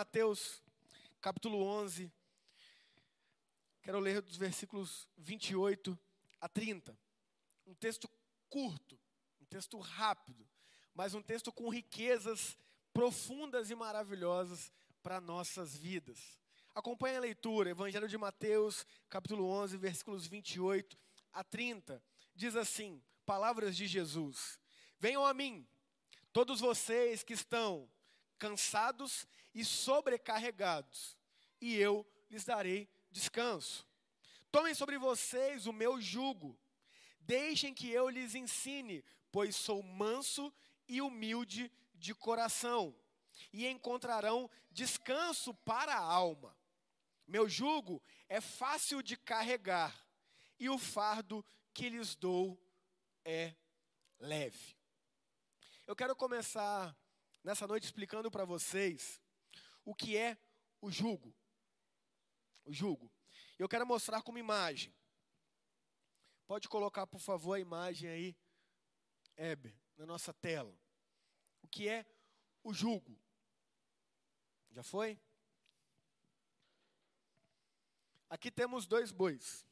Mateus, capítulo 11. Quero ler dos versículos 28 a 30. Um texto curto, um texto rápido, mas um texto com riquezas profundas e maravilhosas para nossas vidas. Acompanhe a leitura, Evangelho de Mateus, capítulo 11, versículos 28 a 30. Diz assim: Palavras de Jesus: Venham a mim, todos vocês que estão cansados e sobrecarregados, e eu lhes darei descanso. Tomem sobre vocês o meu jugo, deixem que eu lhes ensine, pois sou manso e humilde de coração, e encontrarão descanso para a alma. Meu jugo é fácil de carregar, e o fardo que lhes dou é leve. Eu quero começar nessa noite explicando para vocês o que é o jugo. O jugo. Eu quero mostrar como imagem. Pode colocar, por favor, a imagem aí, Heber, na nossa tela. O que é o jugo? Já foi? Aqui temos dois bois.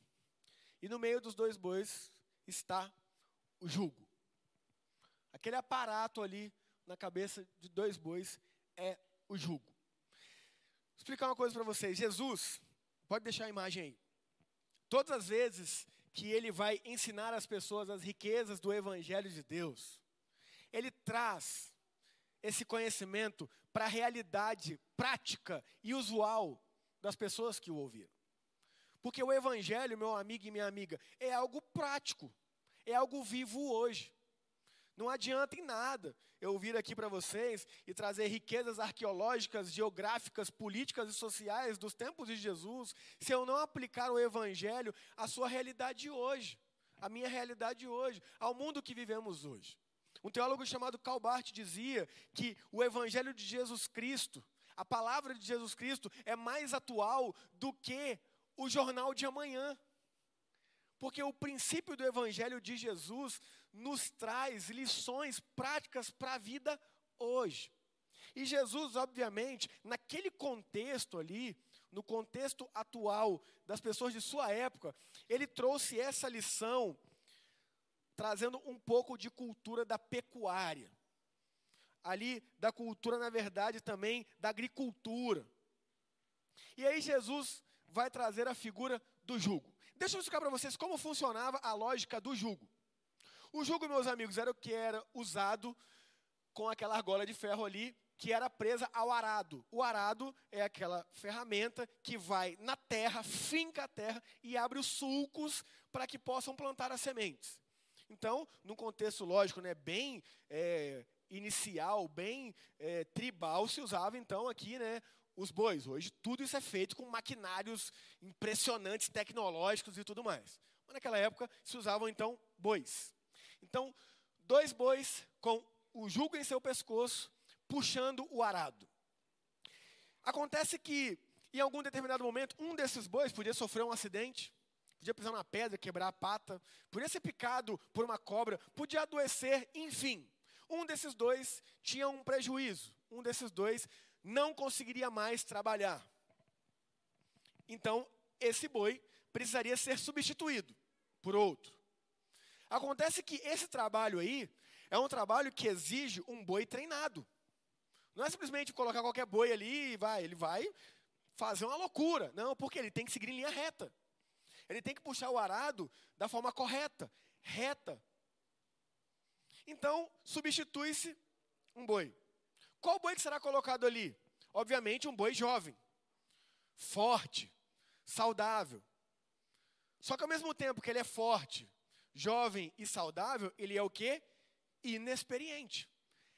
E no meio dos dois bois está o jugo. Aquele aparato ali na cabeça de dois bois é o jugo. Explicar uma coisa para vocês. Jesus, pode deixar a imagem aí. Todas as vezes que ele vai ensinar as pessoas as riquezas do Evangelho de Deus, ele traz esse conhecimento para a realidade prática e usual das pessoas que o ouviram. Porque o Evangelho, meu amigo e minha amiga, é algo prático, é algo vivo hoje. Não adianta em nada eu vir aqui para vocês e trazer riquezas arqueológicas, geográficas, políticas e sociais dos tempos de Jesus, se eu não aplicar o Evangelho à sua realidade hoje, à minha realidade hoje, ao mundo que vivemos hoje. Um teólogo chamado Calbart dizia que o Evangelho de Jesus Cristo, a palavra de Jesus Cristo, é mais atual do que o jornal de amanhã. Porque o princípio do Evangelho de Jesus nos traz lições práticas para a vida hoje. E Jesus, obviamente, naquele contexto ali, no contexto atual das pessoas de sua época, ele trouxe essa lição trazendo um pouco de cultura da pecuária. Ali da cultura, na verdade, também da agricultura. E aí Jesus vai trazer a figura do jugo. Deixa eu explicar para vocês como funcionava a lógica do jugo. O jugo, meus amigos, era o que era usado com aquela argola de ferro ali, que era presa ao arado. O arado é aquela ferramenta que vai na terra, finca a terra e abre os sulcos para que possam plantar as sementes. Então, num contexto lógico, né, bem é, inicial, bem é, tribal, se usava então aqui, né, os bois. Hoje tudo isso é feito com maquinários impressionantes, tecnológicos e tudo mais. Mas naquela época se usavam então bois. Então, dois bois com o jugo em seu pescoço, puxando o arado. Acontece que, em algum determinado momento, um desses bois podia sofrer um acidente, podia pisar na pedra, quebrar a pata, podia ser picado por uma cobra, podia adoecer, enfim. Um desses dois tinha um prejuízo, um desses dois não conseguiria mais trabalhar. Então, esse boi precisaria ser substituído por outro. Acontece que esse trabalho aí é um trabalho que exige um boi treinado. Não é simplesmente colocar qualquer boi ali e vai, ele vai fazer uma loucura. Não, porque ele tem que seguir em linha reta. Ele tem que puxar o arado da forma correta, reta. Então, substitui-se um boi. Qual boi que será colocado ali? Obviamente, um boi jovem, forte, saudável. Só que ao mesmo tempo que ele é forte, jovem e saudável, ele é o quê? Inexperiente.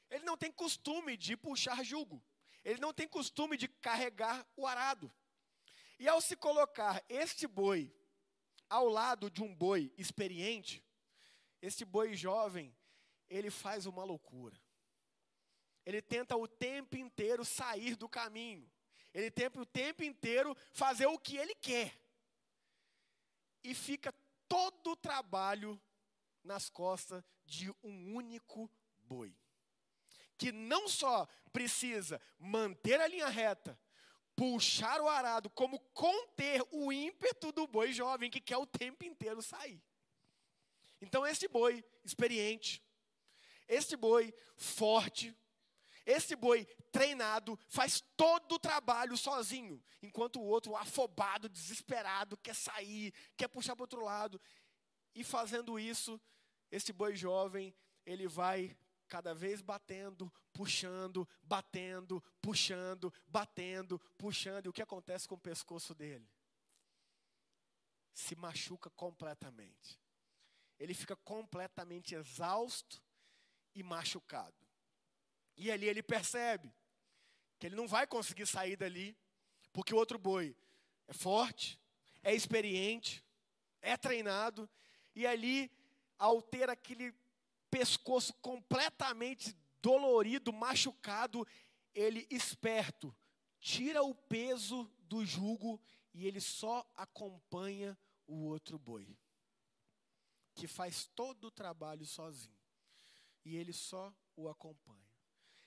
Ele não tem costume de puxar jugo. Ele não tem costume de carregar o arado. E ao se colocar este boi ao lado de um boi experiente, este boi jovem, ele faz uma loucura. Ele tenta o tempo inteiro sair do caminho. Ele tenta o tempo inteiro fazer o que ele quer. E fica todo o trabalho nas costas de um único boi. que não só precisa manter a linha reta, puxar o arado, como conter o ímpeto do boi jovem que quer o tempo inteiro sair. Então, este boi experiente, este boi forte, este boi treinado faz todo o trabalho sozinho, enquanto o outro afobado, desesperado, quer sair, quer puxar para outro lado. E fazendo isso, este boi jovem, ele vai cada vez batendo, puxando, batendo, puxando, batendo, puxando. E o que acontece com o pescoço dele? Se machuca completamente. Ele fica completamente exausto e machucado. E ali ele percebe que ele não vai conseguir sair dali, porque o outro boi é forte, é experiente, é treinado, e ali, ao ter aquele pescoço completamente dolorido, machucado, ele esperto, tira o peso do jugo e ele só acompanha o outro boi, que faz todo o trabalho sozinho. E ele só o acompanha.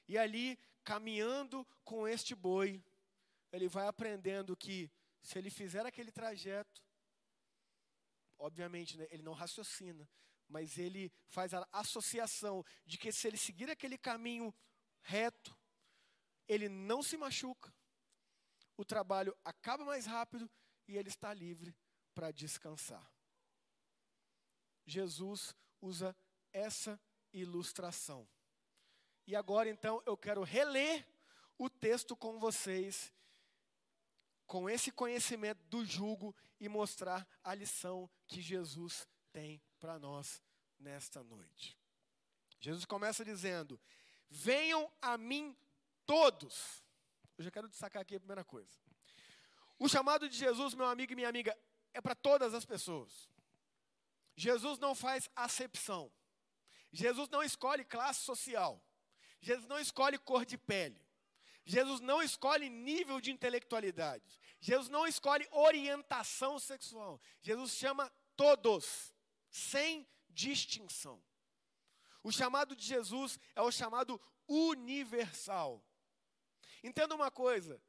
E ali, caminhando com este boi, ele vai aprendendo que se ele fizer aquele trajeto, obviamente né, ele não raciocina, mas ele faz a associação de que se ele seguir aquele caminho reto, ele não se machuca, o trabalho acaba mais rápido e ele está livre para descansar. Jesus usa essa ilustração. E agora então eu quero reler o texto com vocês, com esse conhecimento do jugo e mostrar a lição que Jesus tem para nós nesta noite. Jesus começa dizendo: Venham a mim todos. Eu já quero destacar aqui a primeira coisa. O chamado de Jesus, meu amigo e minha amiga, é para todas as pessoas. Jesus não faz acepção. Jesus não escolhe classe social. Jesus não escolhe cor de pele. Jesus não escolhe nível de intelectualidade. Jesus não escolhe orientação sexual. Jesus chama todos sem distinção. O chamado de Jesus é o chamado universal. Entenda uma coisa: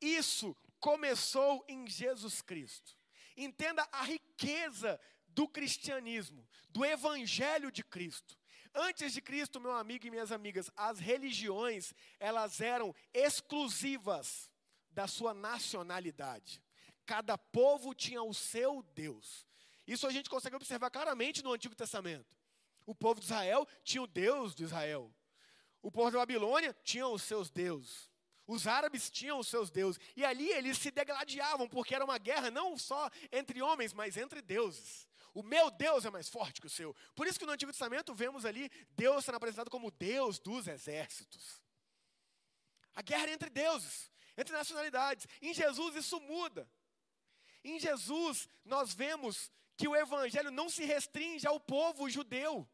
isso começou em Jesus Cristo. Entenda a riqueza do cristianismo, do evangelho de Cristo. Antes de Cristo, meu amigo e minhas amigas, as religiões, elas eram exclusivas da sua nacionalidade. Cada povo tinha o seu Deus. Isso a gente consegue observar claramente no Antigo Testamento. O povo de Israel tinha o Deus de Israel. O povo da Babilônia tinha os seus deuses. Os árabes tinham os seus deuses. E ali eles se degladiavam, porque era uma guerra não só entre homens, mas entre deuses. O meu Deus é mais forte que o seu. Por isso que no Antigo Testamento vemos ali Deus sendo apresentado como Deus dos exércitos. A guerra entre deuses, entre nacionalidades. Em Jesus isso muda. Em Jesus nós vemos que o evangelho não se restringe ao povo judeu,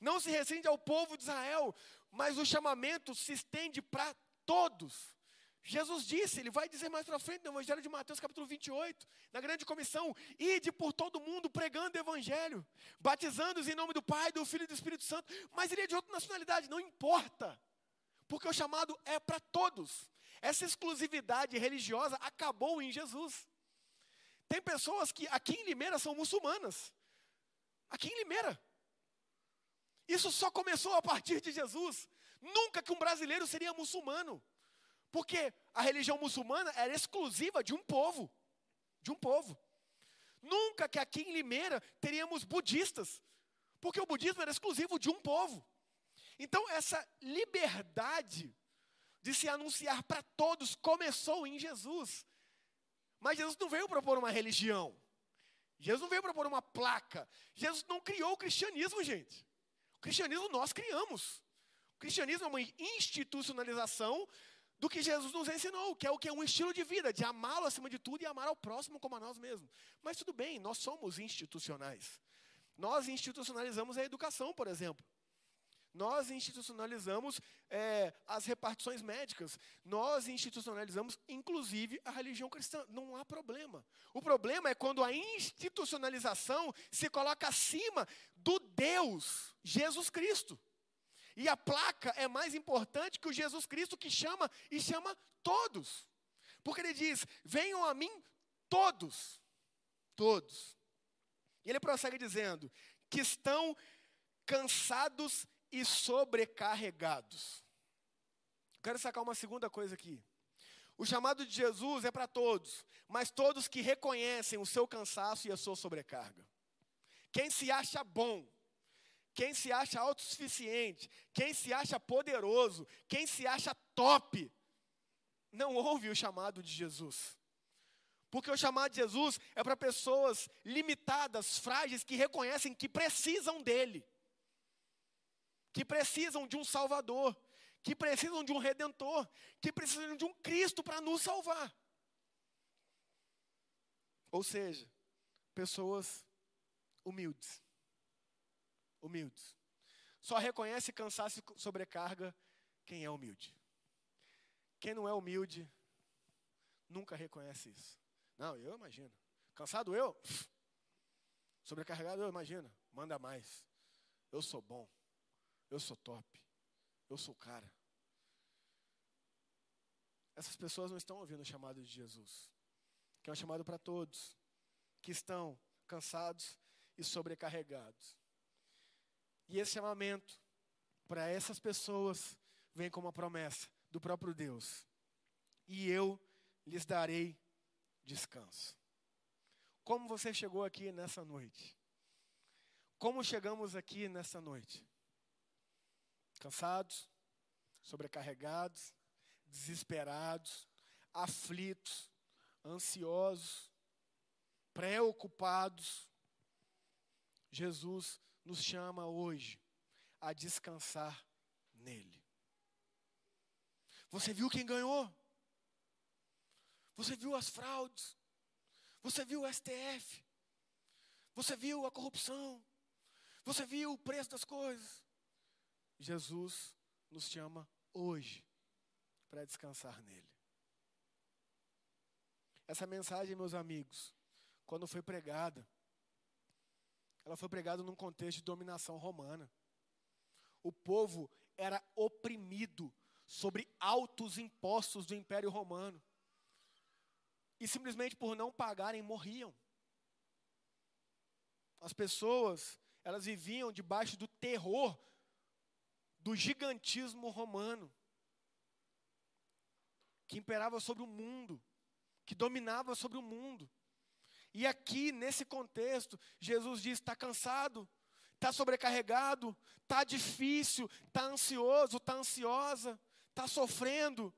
não se restringe ao povo de Israel, mas o chamamento se estende para todos. Jesus disse, ele vai dizer mais para frente no Evangelho de Mateus, capítulo 28, na grande comissão: ide por todo mundo pregando o Evangelho, batizando-os em nome do Pai, do Filho e do Espírito Santo. Mas ele é de outra nacionalidade, não importa, porque o chamado é para todos. Essa exclusividade religiosa acabou em Jesus. Tem pessoas que aqui em Limeira são muçulmanas. Aqui em Limeira. Isso só começou a partir de Jesus. Nunca que um brasileiro seria muçulmano. Porque a religião muçulmana era exclusiva de um povo. De um povo. Nunca que aqui em Limeira teríamos budistas. Porque o budismo era exclusivo de um povo. Então, essa liberdade de se anunciar para todos começou em Jesus. Mas Jesus não veio propor uma religião. Jesus não veio propor uma placa. Jesus não criou o cristianismo, gente. O cristianismo nós criamos. O cristianismo é uma institucionalização do que Jesus nos ensinou, que é o que é um estilo de vida, de amá-lo acima de tudo e amar ao próximo como a nós mesmos. Mas tudo bem, nós somos institucionais. Nós institucionalizamos a educação, por exemplo. Nós institucionalizamos é, as repartições médicas. Nós institucionalizamos, inclusive, a religião cristã. Não há problema. O problema é quando a institucionalização se coloca acima do Deus, Jesus Cristo. E a placa é mais importante que o Jesus Cristo que chama e chama todos. Porque ele diz: Venham a mim todos. Todos. E ele prossegue dizendo: Que estão cansados e sobrecarregados. Quero sacar uma segunda coisa aqui. O chamado de Jesus é para todos, mas todos que reconhecem o seu cansaço e a sua sobrecarga. Quem se acha bom, quem se acha autossuficiente, quem se acha poderoso, quem se acha top, não ouve o chamado de Jesus. Porque o chamado de Jesus é para pessoas limitadas, frágeis, que reconhecem que precisam dele, que precisam de um Salvador, que precisam de um Redentor, que precisam de um Cristo para nos salvar. Ou seja, pessoas humildes. Humildes. Só reconhece cansaço e sobrecarga quem é humilde. Quem não é humilde, nunca reconhece isso. Não, eu imagino. Cansado eu? Sobrecarregado eu imagino. Manda mais. Eu sou bom. Eu sou top. Eu sou cara. Essas pessoas não estão ouvindo o chamado de Jesus, que é um chamado para todos que estão cansados e sobrecarregados. E esse chamamento para essas pessoas vem como uma promessa do próprio Deus. E eu lhes darei descanso. Como você chegou aqui nessa noite? Como chegamos aqui nessa noite? cansados, sobrecarregados, desesperados, aflitos, ansiosos, preocupados. Jesus nos chama hoje a descansar nele. Você viu quem ganhou? Você viu as fraudes? Você viu o STF? Você viu a corrupção? Você viu o preço das coisas? Jesus nos chama hoje para descansar nele. Essa mensagem, meus amigos, quando foi pregada, ela foi pregada num contexto de dominação romana. O povo era oprimido sobre altos impostos do Império Romano. E simplesmente por não pagarem, morriam. As pessoas, elas viviam debaixo do terror do gigantismo romano, que imperava sobre o mundo, que dominava sobre o mundo. E aqui, nesse contexto, Jesus diz: está cansado, está sobrecarregado, está difícil, está ansioso, está ansiosa, está sofrendo.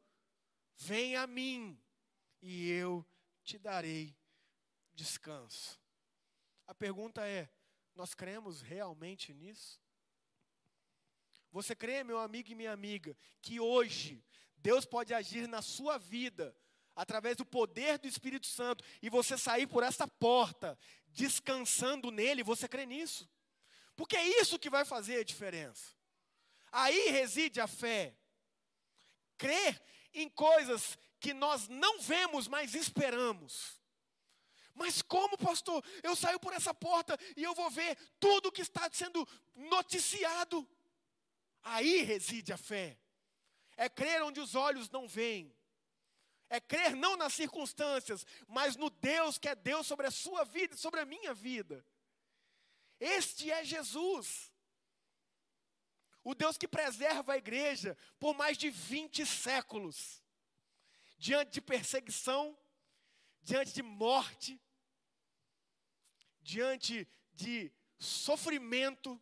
Vem a mim e eu te darei descanso. A pergunta é: nós cremos realmente nisso? Você crê, meu amigo e minha amiga, que hoje Deus pode agir na sua vida através do poder do Espírito Santo e você sair por essa porta descansando nele? Você crê nisso? Porque é isso que vai fazer a diferença. Aí reside a fé. Crer em coisas que nós não vemos, mas esperamos. Mas como, pastor? Eu saio por essa porta e eu vou ver tudo que está sendo noticiado. Aí reside a fé. É crer onde os olhos não veem. É crer não nas circunstâncias, mas no Deus que é Deus sobre a sua vida e sobre a minha vida. Este é Jesus. O Deus que preserva a igreja por mais de 20 séculos. Diante de perseguição, diante de morte, diante de sofrimento,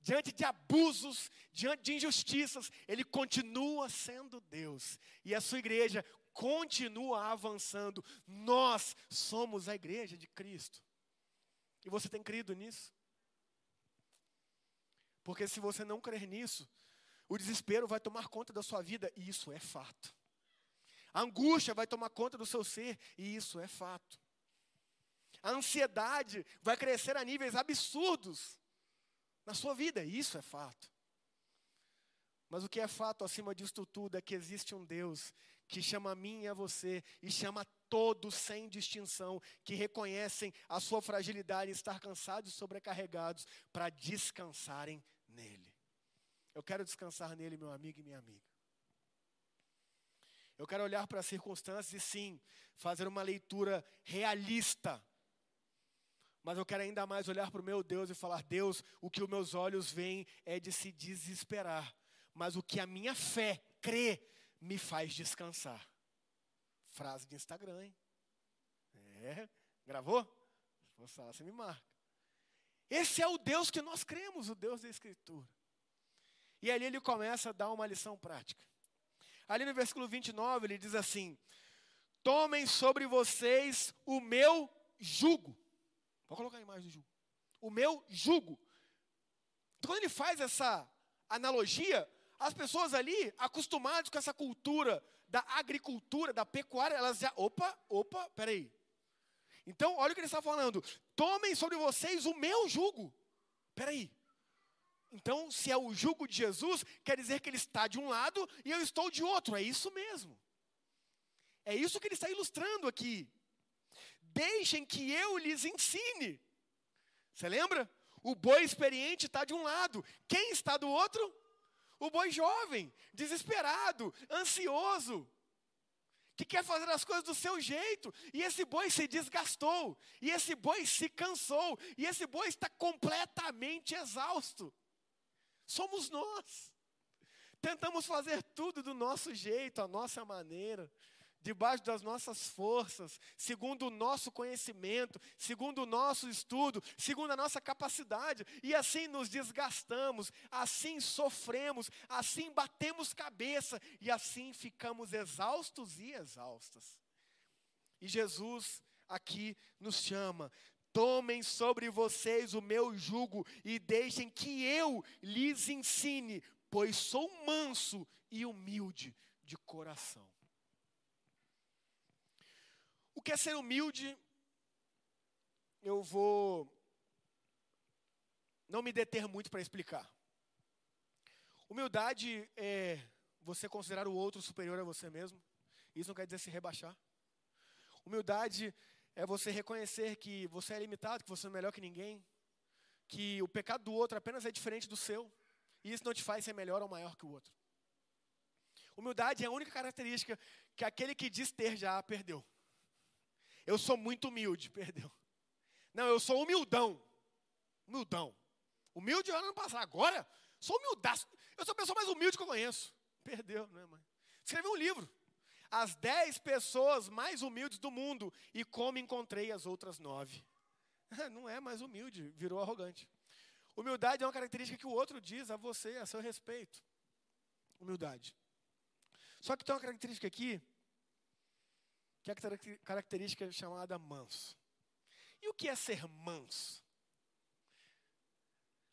diante de abusos, diante de injustiças, ele continua sendo Deus. E a sua igreja continua avançando. Nós somos a igreja de Cristo. E você tem crido nisso? Porque se você não crer nisso, o desespero vai tomar conta da sua vida, e isso é fato. A angústia vai tomar conta do seu ser, e isso é fato. A ansiedade vai crescer a níveis absurdos na sua vida, isso é fato. Mas o que é fato acima disso tudo é que existe um Deus que chama a mim e a você e chama todos sem distinção, que reconhecem a sua fragilidade e estar cansados e sobrecarregados para descansarem nele. Eu quero descansar nele, meu amigo e minha amiga. Eu quero olhar para as circunstâncias e sim, fazer uma leitura realista. Mas eu quero ainda mais olhar para o meu Deus e falar: Deus, o que os meus olhos veem é de se desesperar, mas o que a minha fé crê me faz descansar. Frase de Instagram, hein? É, gravou? Se você me marca. Esse é o Deus que nós cremos, o Deus da Escritura. E ali ele começa a dar uma lição prática. Ali no versículo 29, ele diz assim: Tomem sobre vocês o meu jugo. Vou colocar a imagem do jugo. O meu jugo. Então, quando ele faz essa analogia, as pessoas ali, acostumadas com essa cultura da agricultura, da pecuária, elas já. Opa, opa, peraí. Então, olha o que ele está falando. Tomem sobre vocês o meu jugo. Peraí. Então, se é o jugo de Jesus, quer dizer que ele está de um lado e eu estou de outro. É isso mesmo. É isso que ele está ilustrando aqui. Deixem que eu lhes ensine. Você lembra? O boi experiente está de um lado. Quem está do outro? O boi jovem, desesperado, ansioso, que quer fazer as coisas do seu jeito. E esse boi se desgastou. E esse boi se cansou. E esse boi está completamente exausto somos nós. Tentamos fazer tudo do nosso jeito, a nossa maneira, debaixo das nossas forças, segundo o nosso conhecimento, segundo o nosso estudo, segundo a nossa capacidade, e assim nos desgastamos, assim sofremos, assim batemos cabeça e assim ficamos exaustos e exaustas. E Jesus aqui nos chama Tomem sobre vocês o meu jugo e deixem que eu lhes ensine, pois sou manso e humilde de coração. O que é ser humilde? Eu vou não me deter muito para explicar. Humildade é você considerar o outro superior a você mesmo. Isso não quer dizer se rebaixar. Humildade é você reconhecer que você é limitado, que você é melhor que ninguém, que o pecado do outro apenas é diferente do seu, e isso não te faz ser melhor ou maior que o outro. Humildade é a única característica que aquele que diz ter já perdeu. Eu sou muito humilde, perdeu. Não, eu sou humildão. Humildão. Humilde ano passado. Agora, sou humildaço. Eu sou a pessoa mais humilde que eu conheço. Perdeu, não é, mãe? Escreveu um livro as dez pessoas mais humildes do mundo e como encontrei as outras nove. Não é mais humilde, virou arrogante. Humildade é uma característica que o outro diz a você, a seu respeito. Humildade. Só que tem uma característica aqui, que é a característica chamada manso. E o que é ser manso?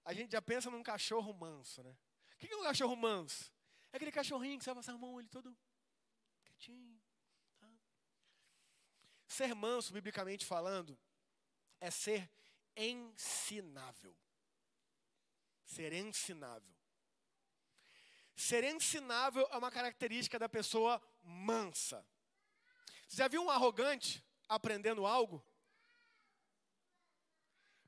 A gente já pensa num cachorro manso, né? O que é um cachorro manso? É aquele cachorrinho que você vai passar a mão, ele todo quietinho. Tá? Ser manso, biblicamente falando, é ser ensinável. Ser ensinável. Ser ensinável é uma característica da pessoa mansa. Já viu um arrogante aprendendo algo?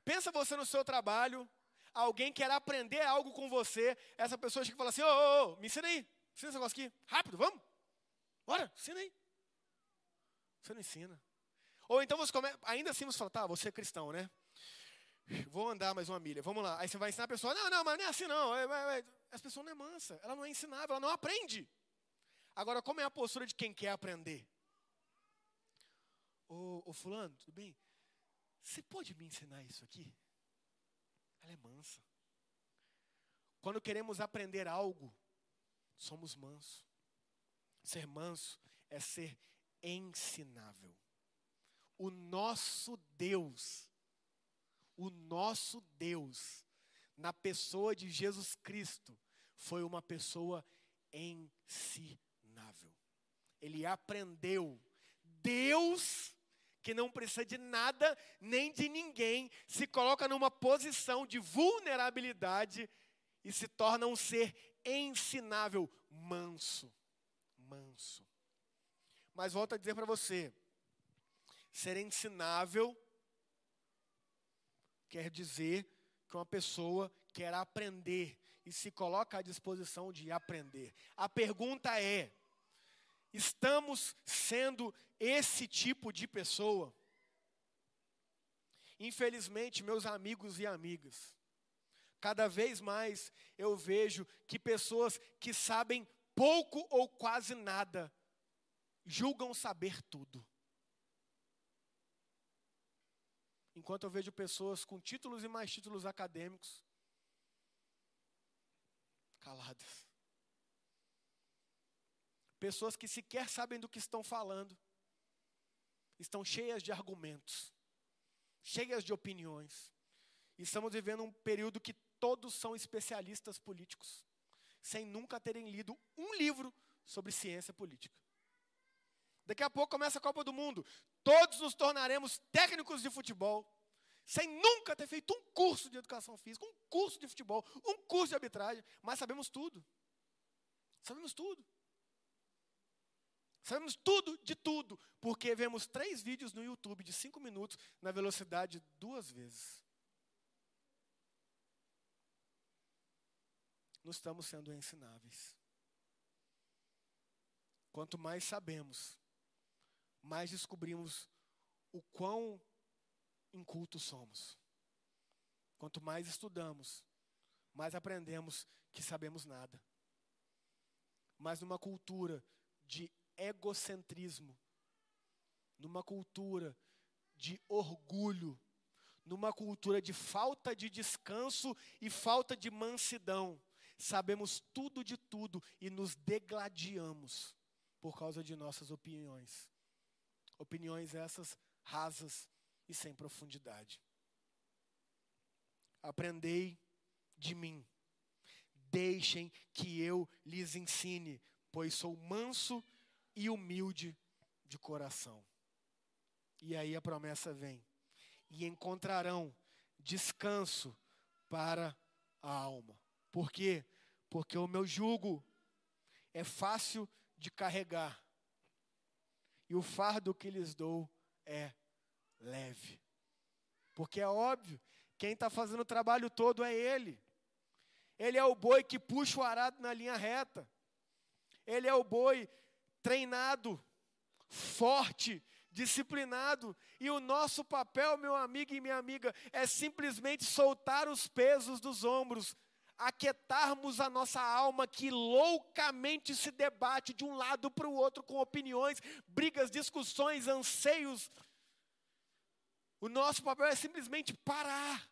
Pensa você no seu trabalho, alguém quer aprender algo com você, essa pessoa chega e fala assim: ô, ô, ô, me ensina aí, ensina esse negócio aqui, rápido, vamos. Bora, ensina aí. Você não ensina. Ou então você come... ainda assim você fala, tá, você é cristão, né? Vou andar mais uma milha, vamos lá. Aí você vai ensinar a pessoa, não, não, mas não é assim não. Essa pessoa não é mansa, ela não é ensinável, ela não aprende. Agora, como é a postura de quem quer aprender? Ô, ô fulano, tudo bem? Você pode me ensinar isso aqui? Ela é mansa. Quando queremos aprender algo, somos mansos. Ser manso é ser ensinável. O nosso Deus, o nosso Deus, na pessoa de Jesus Cristo, foi uma pessoa ensinável. Ele aprendeu. Deus, que não precisa de nada nem de ninguém, se coloca numa posição de vulnerabilidade e se torna um ser ensinável, manso manso. Mas volto a dizer para você: ser ensinável quer dizer que uma pessoa quer aprender, e se coloca à disposição de aprender. A pergunta é: estamos sendo esse tipo de pessoa? Infelizmente, meus amigos e amigas, cada vez mais eu vejo que pessoas que sabem pouco ou quase nada julgam saber tudo. Enquanto eu vejo pessoas com títulos e mais títulos acadêmicos caladas. Pessoas que sequer sabem do que estão falando, estão cheias de argumentos, cheias de opiniões. E estamos vivendo um período que todos são especialistas políticos, sem nunca terem lido um livro sobre ciência política. Daqui a pouco começa a Copa do Mundo. Todos nos tornaremos técnicos de futebol, sem nunca ter feito um curso de educação física, um curso de futebol, um curso de arbitragem, mas sabemos tudo. Sabemos tudo. Sabemos tudo de tudo, porque vemos três vídeos no YouTube de cinco minutos na velocidade duas vezes. Não estamos sendo ensináveis. Quanto mais sabemos, mais descobrimos o quão incultos somos. Quanto mais estudamos, mais aprendemos que sabemos nada. Mas numa cultura de egocentrismo, numa cultura de orgulho, numa cultura de falta de descanso e falta de mansidão, sabemos tudo de tudo e nos degladiamos por causa de nossas opiniões. Opiniões essas rasas e sem profundidade. Aprendei de mim. Deixem que eu lhes ensine, pois sou manso e humilde de coração. E aí a promessa vem: e encontrarão descanso para a alma. Por quê? Porque o meu jugo é fácil de carregar e o fardo que lhes dou é leve. Porque é óbvio, quem está fazendo o trabalho todo é Ele. Ele é o boi que puxa o arado na linha reta. Ele é o boi treinado, forte, disciplinado. E o nosso papel, meu amigo e minha amiga, é simplesmente soltar os pesos dos ombros aquietarmos a nossa alma que loucamente se debate de um lado para o outro com opiniões, brigas, discussões, anseios. O nosso papel é simplesmente parar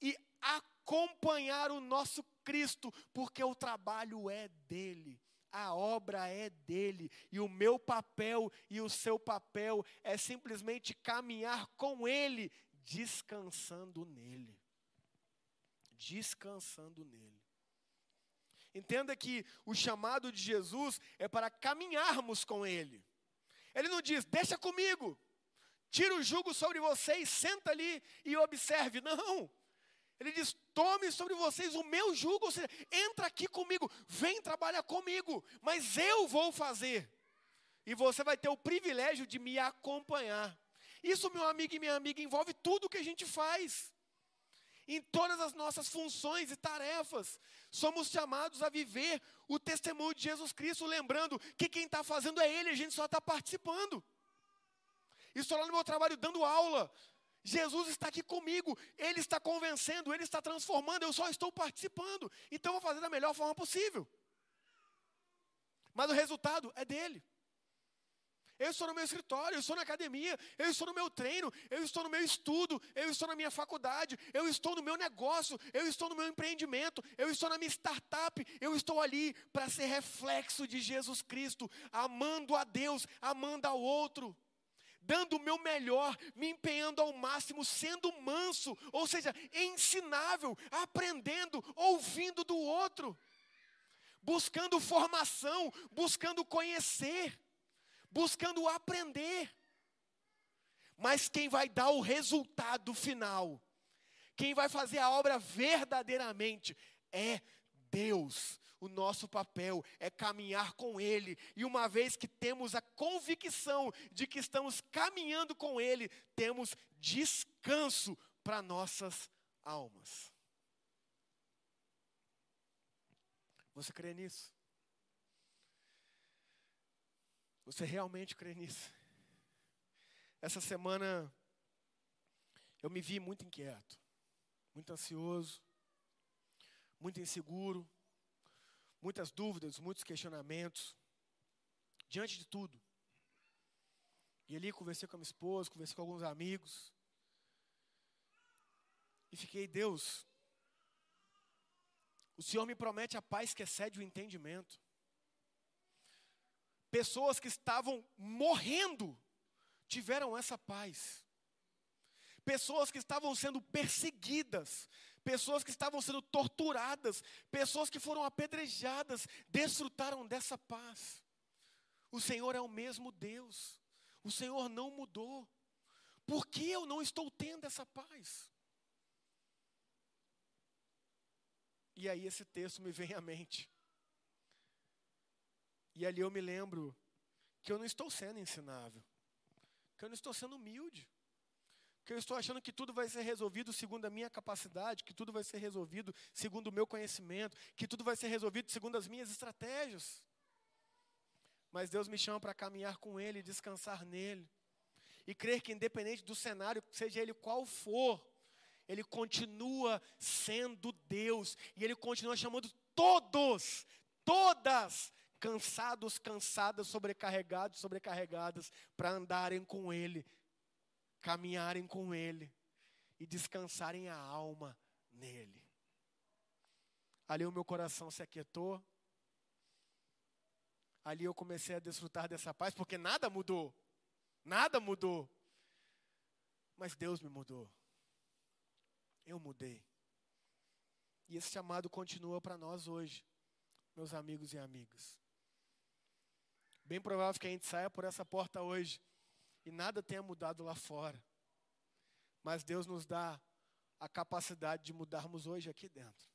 e acompanhar o nosso Cristo, porque o trabalho é dele. A obra é dele, e o meu papel e o seu papel é simplesmente caminhar com ele, descansando nele descansando nele. Entenda que o chamado de Jesus é para caminharmos com Ele. Ele não diz, deixa comigo, tira o jugo sobre vocês, senta ali e observe. Não. Ele diz: tome sobre vocês o meu jugo, ou seja, entra aqui comigo, vem trabalhar comigo, mas eu vou fazer. E você vai ter o privilégio de me acompanhar. Isso, meu amigo e minha amiga, envolve tudo que a gente faz em todas as nossas funções e tarefas. Somos chamados a viver o testemunho de Jesus Cristo, lembrando que quem está fazendo é Ele, a gente só está participando. Estou lá no meu trabalho dando aula. Jesus está aqui comigo, Ele está convencendo, Ele está transformando, eu só estou participando. Então vou fazer da melhor forma possível. Mas o resultado é dele. Eu estou no meu escritório, eu estou na academia, eu estou no meu treino, eu estou no meu estudo, eu estou na minha faculdade, eu estou no meu negócio, eu estou no meu empreendimento, eu estou na minha startup, eu estou ali para ser reflexo de Jesus Cristo, amando a Deus, amando ao outro dando o meu melhor, me empenhando ao máximo, sendo manso, ou seja, ensinável, aprendendo, ouvindo do outro, buscando formação, buscando conhecer buscando aprender. Mas quem vai dar o resultado final, quem vai fazer a obra verdadeiramente é Deus. O nosso papel é caminhar com Ele, e uma vez que temos a convicção de que estamos caminhando com Ele, temos descanso para nossas almas. Você crê nisso? Você realmente crê nisso? Essa semana eu me vi muito inquieto, muito ansioso, muito inseguro, muitas dúvidas, muitos questionamentos, diante de tudo. E ali conversei com a minha esposa, conversei com alguns amigos. E fiquei, Deus, o Senhor me promete a paz que excede o entendimento. Pessoas que estavam morrendo tiveram essa paz. Pessoas que estavam sendo perseguidas, pessoas que estavam sendo torturadas, pessoas que foram apedrejadas, desfrutaram dessa paz. O Senhor é o mesmo Deus. O Senhor não mudou. Por que eu não estou tendo essa paz? E aí esse texto me vem à mente. E ali eu me lembro que eu não estou sendo ensinável, que eu não estou sendo humilde, que eu estou achando que tudo vai ser resolvido segundo a minha capacidade, que tudo vai ser resolvido segundo o meu conhecimento, que tudo vai ser resolvido segundo as minhas estratégias. Mas Deus me chama para caminhar com Ele, descansar nele. E crer que, independente do cenário, seja ele qual for, Ele continua sendo Deus. E Ele continua chamando todos, todas, cansados, cansadas, sobrecarregados, sobrecarregadas, para andarem com Ele, caminharem com Ele e descansarem a alma nele. Ali o meu coração se aquietou. Ali eu comecei a desfrutar dessa paz, porque nada mudou. Nada mudou. Mas Deus me mudou. Eu mudei. E esse chamado continua para nós hoje, meus amigos e amigas. Bem provável que a gente saia por essa porta hoje e nada tenha mudado lá fora. Mas Deus nos dá a capacidade de mudarmos hoje aqui dentro.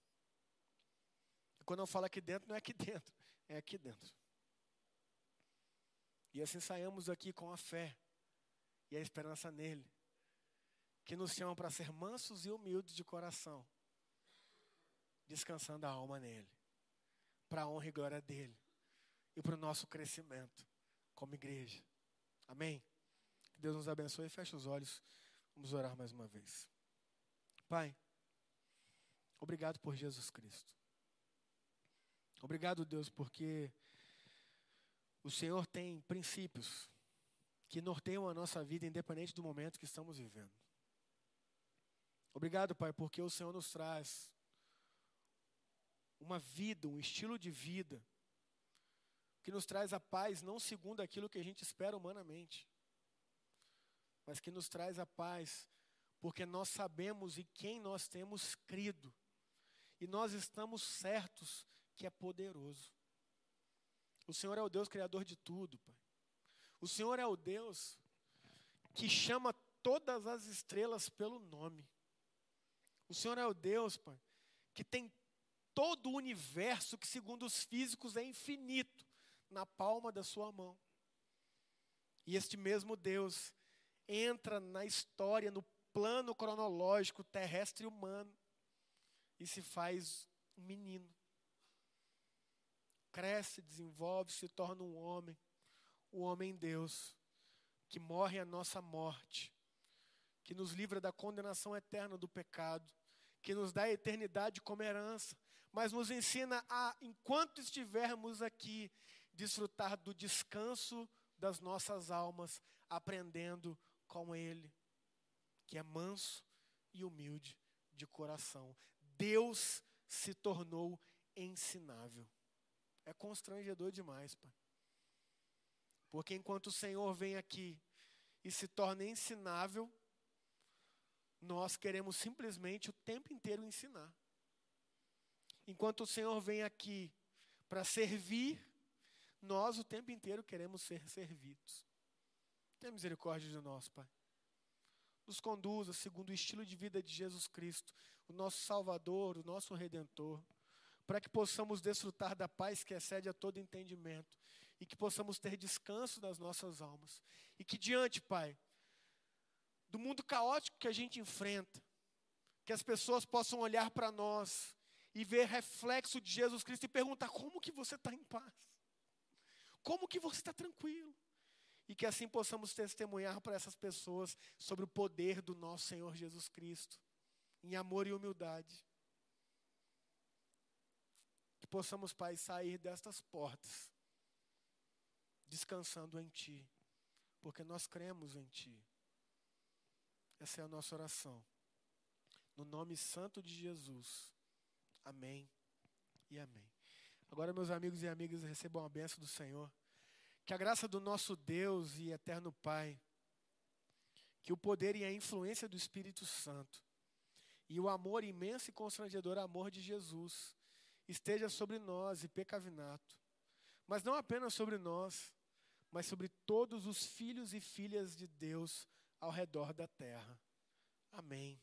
E quando eu falo aqui dentro, não é aqui dentro, é aqui dentro. E assim saímos aqui com a fé e a esperança nele, que nos chama para ser mansos e humildes de coração, descansando a alma nele, para a honra e glória dele e para o nosso crescimento como igreja. Amém? Que Deus nos abençoe e feche os olhos. Vamos orar mais uma vez. Pai, obrigado por Jesus Cristo. Obrigado, Deus, porque o Senhor tem princípios que norteiam a nossa vida, independente do momento que estamos vivendo. Obrigado, Pai, porque o Senhor nos traz uma vida, um estilo de vida que nos traz a paz não segundo aquilo que a gente espera humanamente, mas que nos traz a paz porque nós sabemos em quem nós temos crido e nós estamos certos que é poderoso. O Senhor é o Deus criador de tudo, Pai. O Senhor é o Deus que chama todas as estrelas pelo nome. O Senhor é o Deus, Pai, que tem todo o universo que, segundo os físicos, é infinito na palma da sua mão. E este mesmo Deus entra na história, no plano cronológico terrestre e humano, e se faz um menino. Cresce, desenvolve, se torna um homem, o um homem Deus, que morre a nossa morte, que nos livra da condenação eterna do pecado, que nos dá a eternidade como herança, mas nos ensina a, enquanto estivermos aqui, desfrutar do descanso das nossas almas, aprendendo com Ele, que é manso e humilde de coração. Deus se tornou ensinável. É constrangedor demais, Pai. Porque enquanto o Senhor vem aqui e se torna ensinável, nós queremos simplesmente o tempo inteiro ensinar. Enquanto o Senhor vem aqui para servir, nós o tempo inteiro queremos ser servidos. Tenha misericórdia de nós, Pai. Nos conduza segundo o estilo de vida de Jesus Cristo, o nosso Salvador, o nosso Redentor, para que possamos desfrutar da paz que excede a todo entendimento e que possamos ter descanso das nossas almas. E que diante, Pai, do mundo caótico que a gente enfrenta, que as pessoas possam olhar para nós e ver reflexo de Jesus Cristo e perguntar como que você está em paz? Como que você está tranquilo? E que assim possamos testemunhar para essas pessoas sobre o poder do nosso Senhor Jesus Cristo, em amor e humildade. Que possamos, Pai, sair destas portas, descansando em Ti, porque nós cremos em Ti. Essa é a nossa oração. No nome santo de Jesus. Amém e amém. Agora, meus amigos e amigas, recebam a benção do Senhor. Que a graça do nosso Deus e eterno Pai, que o poder e a influência do Espírito Santo, e o amor imenso e constrangedor amor de Jesus, esteja sobre nós e pecavinato, mas não apenas sobre nós, mas sobre todos os filhos e filhas de Deus ao redor da terra. Amém.